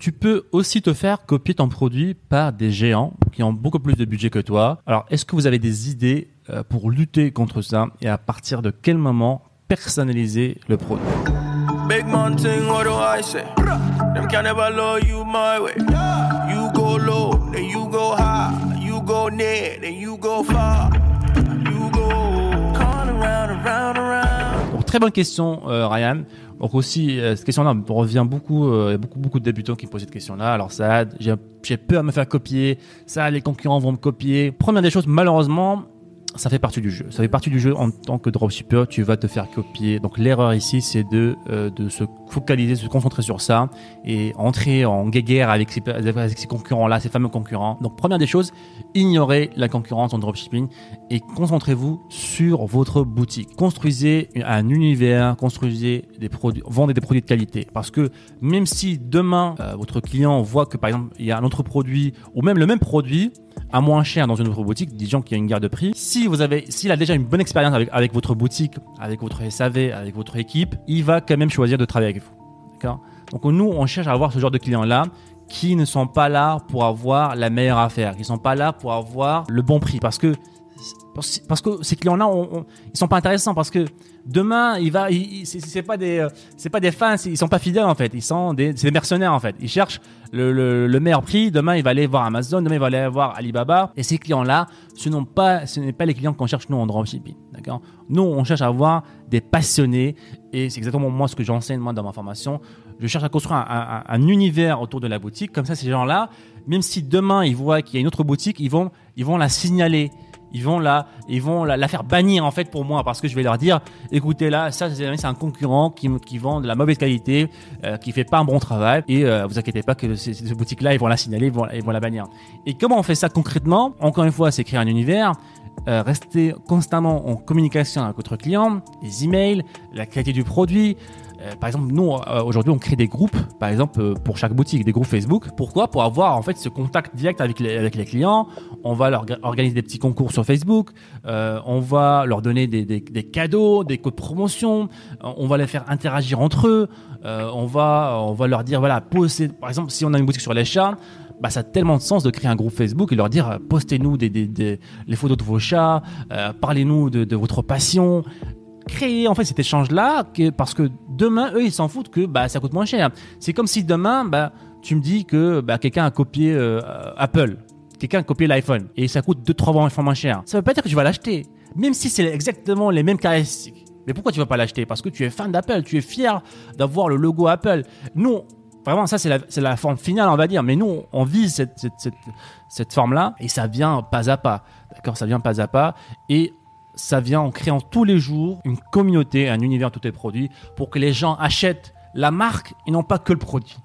Tu peux aussi te faire copier ton produit par des géants qui ont beaucoup plus de budget que toi. Alors, est-ce que vous avez des idées euh, pour lutter contre ça et à partir de quel moment personnaliser le produit? Big man thing, what do I say? Them can never love you my way. You go low, then you go high. You go near, then you go far. Très bonne question, euh, Ryan. Donc aussi, euh, cette question-là me revient beaucoup. euh, beaucoup, beaucoup de débutants qui me posent cette question-là. Alors ça, j'ai peur de me faire copier. Ça, les concurrents vont me copier. Première des choses, malheureusement, ça fait partie du jeu. Ça fait partie du jeu en tant que dropshipper. Tu vas te faire copier. Donc l'erreur ici, c'est de euh, de se focaliser, se concentrer sur ça et entrer en guéguerre avec ces, avec ces concurrents-là, ces fameux concurrents. Donc première des choses, ignorez la concurrence en dropshipping et concentrez-vous sur votre boutique. Construisez un univers, construisez des produits, vendez des produits de qualité. Parce que même si demain euh, votre client voit que par exemple il y a un autre produit ou même le même produit à moins cher dans une autre boutique, disons qu'il y a une guerre de prix. Si vous avez, s'il a déjà une bonne expérience avec, avec votre boutique, avec votre SAV, avec votre équipe, il va quand même choisir de travailler avec vous. D'accord? Donc nous, on cherche à avoir ce genre de clients-là qui ne sont pas là pour avoir la meilleure affaire, qui ne sont pas là pour avoir le bon prix. Parce que parce que ces clients-là, on, on- ils sont pas intéressants parce que demain, il va, euh, c'est pas des fans, ils sont pas fidèles en fait, ils sont des, mercenaires en fait. Ils cherchent le, le, le meilleur prix. Demain, il va aller voir Amazon, demain il va aller voir Alibaba. Et ces clients-là, ce n'ont pas, n'est pas les clients qu'on cherche nous en dropshipping, d'accord? Nous, on cherche à avoir des passionnés et c'est exactement moi ce que j'enseigne moi dans ma formation. Je cherche à construire un, un- un univers autour de la boutique. Comme ça, ces gens-là, même si demain ils voient qu'il y a une autre boutique, ils vont la signaler ils vont la, ils vont la, la faire bannir en fait pour moi parce que je vais leur dire, écoutez là, ça c'est un concurrent qui, qui vend de la mauvaise qualité, euh, qui fait pas un bon travail et euh, vous inquiétez pas que ces, ces boutiques-là ils vont la signaler, ils vont, ils vont la bannir. Et comment on fait ça concrètement? Encore une fois, c'est créer un univers. euh, rester constamment en communication avec votre client, les emails, la qualité du produit, euh, par exemple, nous euh, aujourd'hui on crée des groupes, par exemple euh, pour chaque boutique, des groupes Facebook. Pourquoi? Pour avoir en fait ce contact direct avec les, clients. On va leur ga- organiser des petits concours sur Facebook. On va leur donner des, cadeaux, des codes de promotion. On va les faire interagir entre eux. On va on va leur dire voilà, postez. Par exemple, si on a une boutique sur les chats. Bah, ça a tellement de sens de créer un groupe Facebook et leur dire postez-nous des, des, les photos de vos chats, parlez-nous de, de votre passion, créer en fait cet échange là parce que demain eux ils s'en foutent que bah ça coûte moins cher. C'est comme si demain bah tu me dis que bah, quelqu'un a copié euh, Apple. Quelqu'un a copié l'iPhone. Et ça coûte 2 3 fois moins cher. Ça veut pas dire que tu vas l'acheter. Même si c'est exactement les mêmes caractéristiques. Mais pourquoi tu vas pas l'acheter? Parce que tu es fan d'Apple. Tu es fier d'avoir le logo Apple. Nous Vraiment, ça, c'est la, c'est la forme finale, on va dire. Mais nous, on vise cette, cette, cette, cette forme-là. Et ça vient pas à pas. D'accord? Ça vient pas à pas. Et ça vient en créant tous les jours une communauté, un univers tous tes produits pour que les gens achètent la marque et non pas que le produit.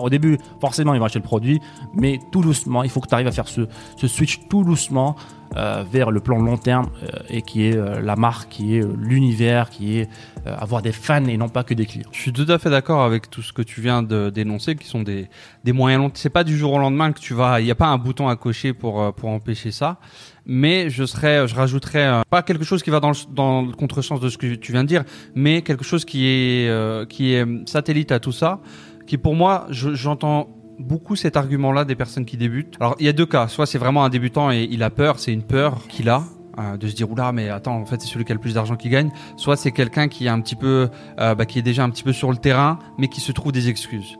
Au début, forcément, ils vont acheter le produit, mais tout doucement, il faut que tu arrives à faire ce, switch tout doucement euh, vers le plan long terme euh, et qui est euh, la marque, qui est l'univers, qui est avoir des fans et non pas que des clients. Je suis tout à fait d'accord avec tout ce que tu viens de dénoncer, qui sont des, moyens longs. C'est pas du jour au lendemain que tu vas. Il n'y a pas un bouton à cocher pour pour empêcher ça. Mais je serais, je rajouterais pas quelque chose qui va dans le, dans le contresens de ce que tu viens de dire, mais quelque chose qui est qui est satellite à tout ça, qui pour moi, je- j'entends beaucoup cet argument-là des personnes qui débutent. Alors il y a deux cas. Soit c'est vraiment un débutant et il a peur, c'est une peur qu'il a. euh, de se dire oula mais attends en fait c'est celui qui a le plus d'argent qui gagne soit c'est quelqu'un qui est un petit peu euh, bah, qui est déjà un petit peu sur le terrain mais qui se trouve des excuses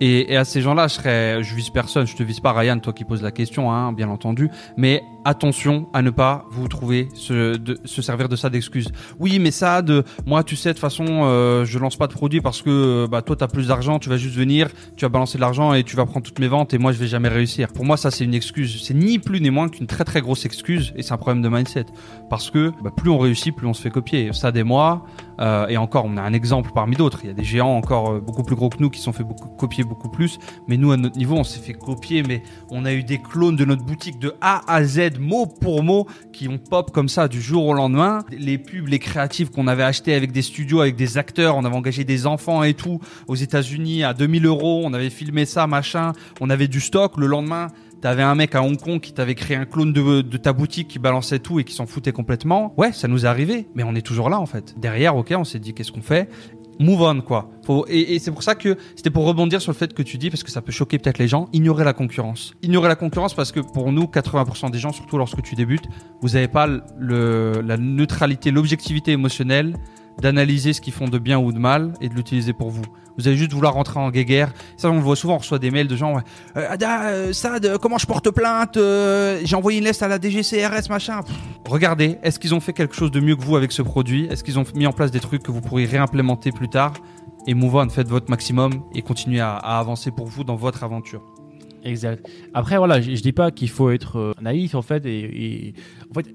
et, à ces gens-là je serais vise personne je te vise pas Ryan toi qui poses la question hein, bien entendu mais attention à ne pas vous trouver se, servir de ça d'excuse. Oui, mais ça, moi, tu sais, de toute façon, euh, je lance pas de produit parce que bah, toi, tu as plus d'argent, tu vas juste venir, tu vas balancer de l'argent et tu vas prendre toutes mes ventes et moi, je vais jamais réussir. Pour moi, ça, c'est une excuse. C'est ni plus ni moins qu'une très très grosse excuse et c'est un problème de mindset. Parce que bah, plus on réussit, plus on se fait copier. Ça, des mois, euh, et encore, on a un exemple parmi d'autres. Il y a des géants encore euh, beaucoup plus gros que nous qui sont fait beaucoup copier beaucoup plus. Mais nous, à notre niveau, on s'est fait copier, mais on a eu des clones de notre boutique de A à Z, mot pour mot, qui ont pop comme ça du jour au lendemain. Les pubs, les créatifs qu'on avait achetés avec des studios, avec des acteurs, on avait engagé des enfants et tout aux États-Unis à 2000 euros, on avait filmé ça, machin, on avait du stock. Le lendemain, T'avais un mec à Hong Kong qui t'avait créé un clone de, de ta boutique qui balançait tout et qui s'en foutait complètement. Ouais, ça nous est arrivé, mais on est toujours là en fait. Derrière, ok, on s'est dit qu'est-ce qu'on fait? Move on quoi. Et, c'est pour ça que c'était pour rebondir sur le fait que tu dis parce que ça peut choquer peut-être les gens. Ignorer la concurrence. Ignorer la concurrence parce que pour nous, 80% des gens, surtout lorsque tu débutes, vous n'avez pas la neutralité, l'objectivité émotionnelle d'analyser ce qu'ils font de bien ou de mal et de l'utiliser pour vous. Vous allez juste vouloir rentrer en guéguerre. Ça, on le voit souvent, on reçoit des mails de gens. Ouais, euh, Ada, euh, Sad, comment je porte plainte Euh, J'ai envoyé une lettre à la DGCRS, machin. Pff, regardez, est-ce qu'ils ont fait quelque chose de mieux que vous avec ce produit? Est-ce qu'ils ont mis en place des trucs que vous pourriez réimplémenter plus tard? Et move on, faites votre maximum et continuez à, avancer pour vous dans votre aventure. Exact. Après, voilà, je, je dis pas qu'il faut être euh, naïf, en fait, et,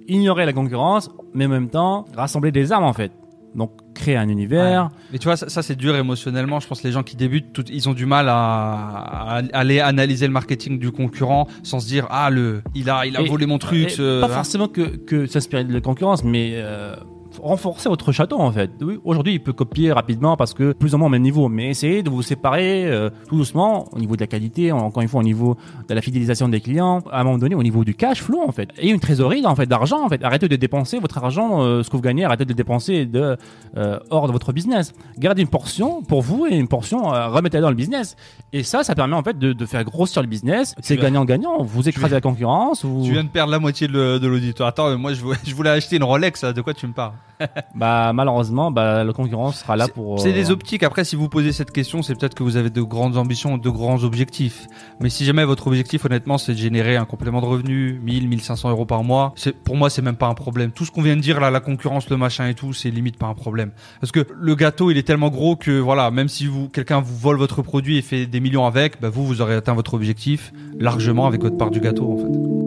ignorer la concurrence, mais en même temps, rassembler des armes, en fait. Donc, créer un univers. Mais tu vois, ça, ça, c'est dur émotionnellement. Je pense que les gens qui débutent, tout- ils ont du mal à, à aller analyser le marketing du concurrent sans se dire ah le, il a, il a Et- volé mon truc. Et ce- pas hein. forcément que, que s'inspirer de la concurrence, mais euh, renforcer votre château en fait. Oui, aujourd'hui, il peut copier rapidement parce que plus ou moins au même niveau, mais essayez de vous séparer euh, tout doucement au niveau de la qualité, encore une fois au niveau de la fidélisation des clients, à un moment donné au niveau du cash flow en fait. Et une trésorerie en fait d'argent en fait. Arrêtez de dépenser votre argent, euh, ce que vous gagnez, arrêtez de le dépenser de euh, hors de votre business. Gardez une portion pour vous et une portion euh, remettez-la dans le business. Et ça, ça permet en fait de, de faire grossir le business. C'est gagnant-gagnant. Vous écrasez la concurrence. Vous... Tu viens de perdre la moitié de, l'auditoire. Attends, moi je voulais, je voulais acheter une Rolex. là. De quoi tu me parles? Bah malheureusement, bah, la concurrence sera là pour. C'est euh, des optiques. Après, si vous posez cette question, c'est peut-être que vous avez de grandes ambitions, de grands objectifs. Mais si jamais votre objectif, honnêtement, c'est de générer un complément de revenu, 1000, 1500 euros par mois, c'est, pour moi, c'est même pas un problème. Tout ce qu'on vient de dire là, la concurrence, le machin et tout, c'est limite pas un problème. Parce que le gâteau, il est tellement gros que voilà, même si vous, quelqu'un vous vole votre produit et fait des millions avec, bah, vous, vous aurez atteint votre objectif largement avec votre part du gâteau, en fait.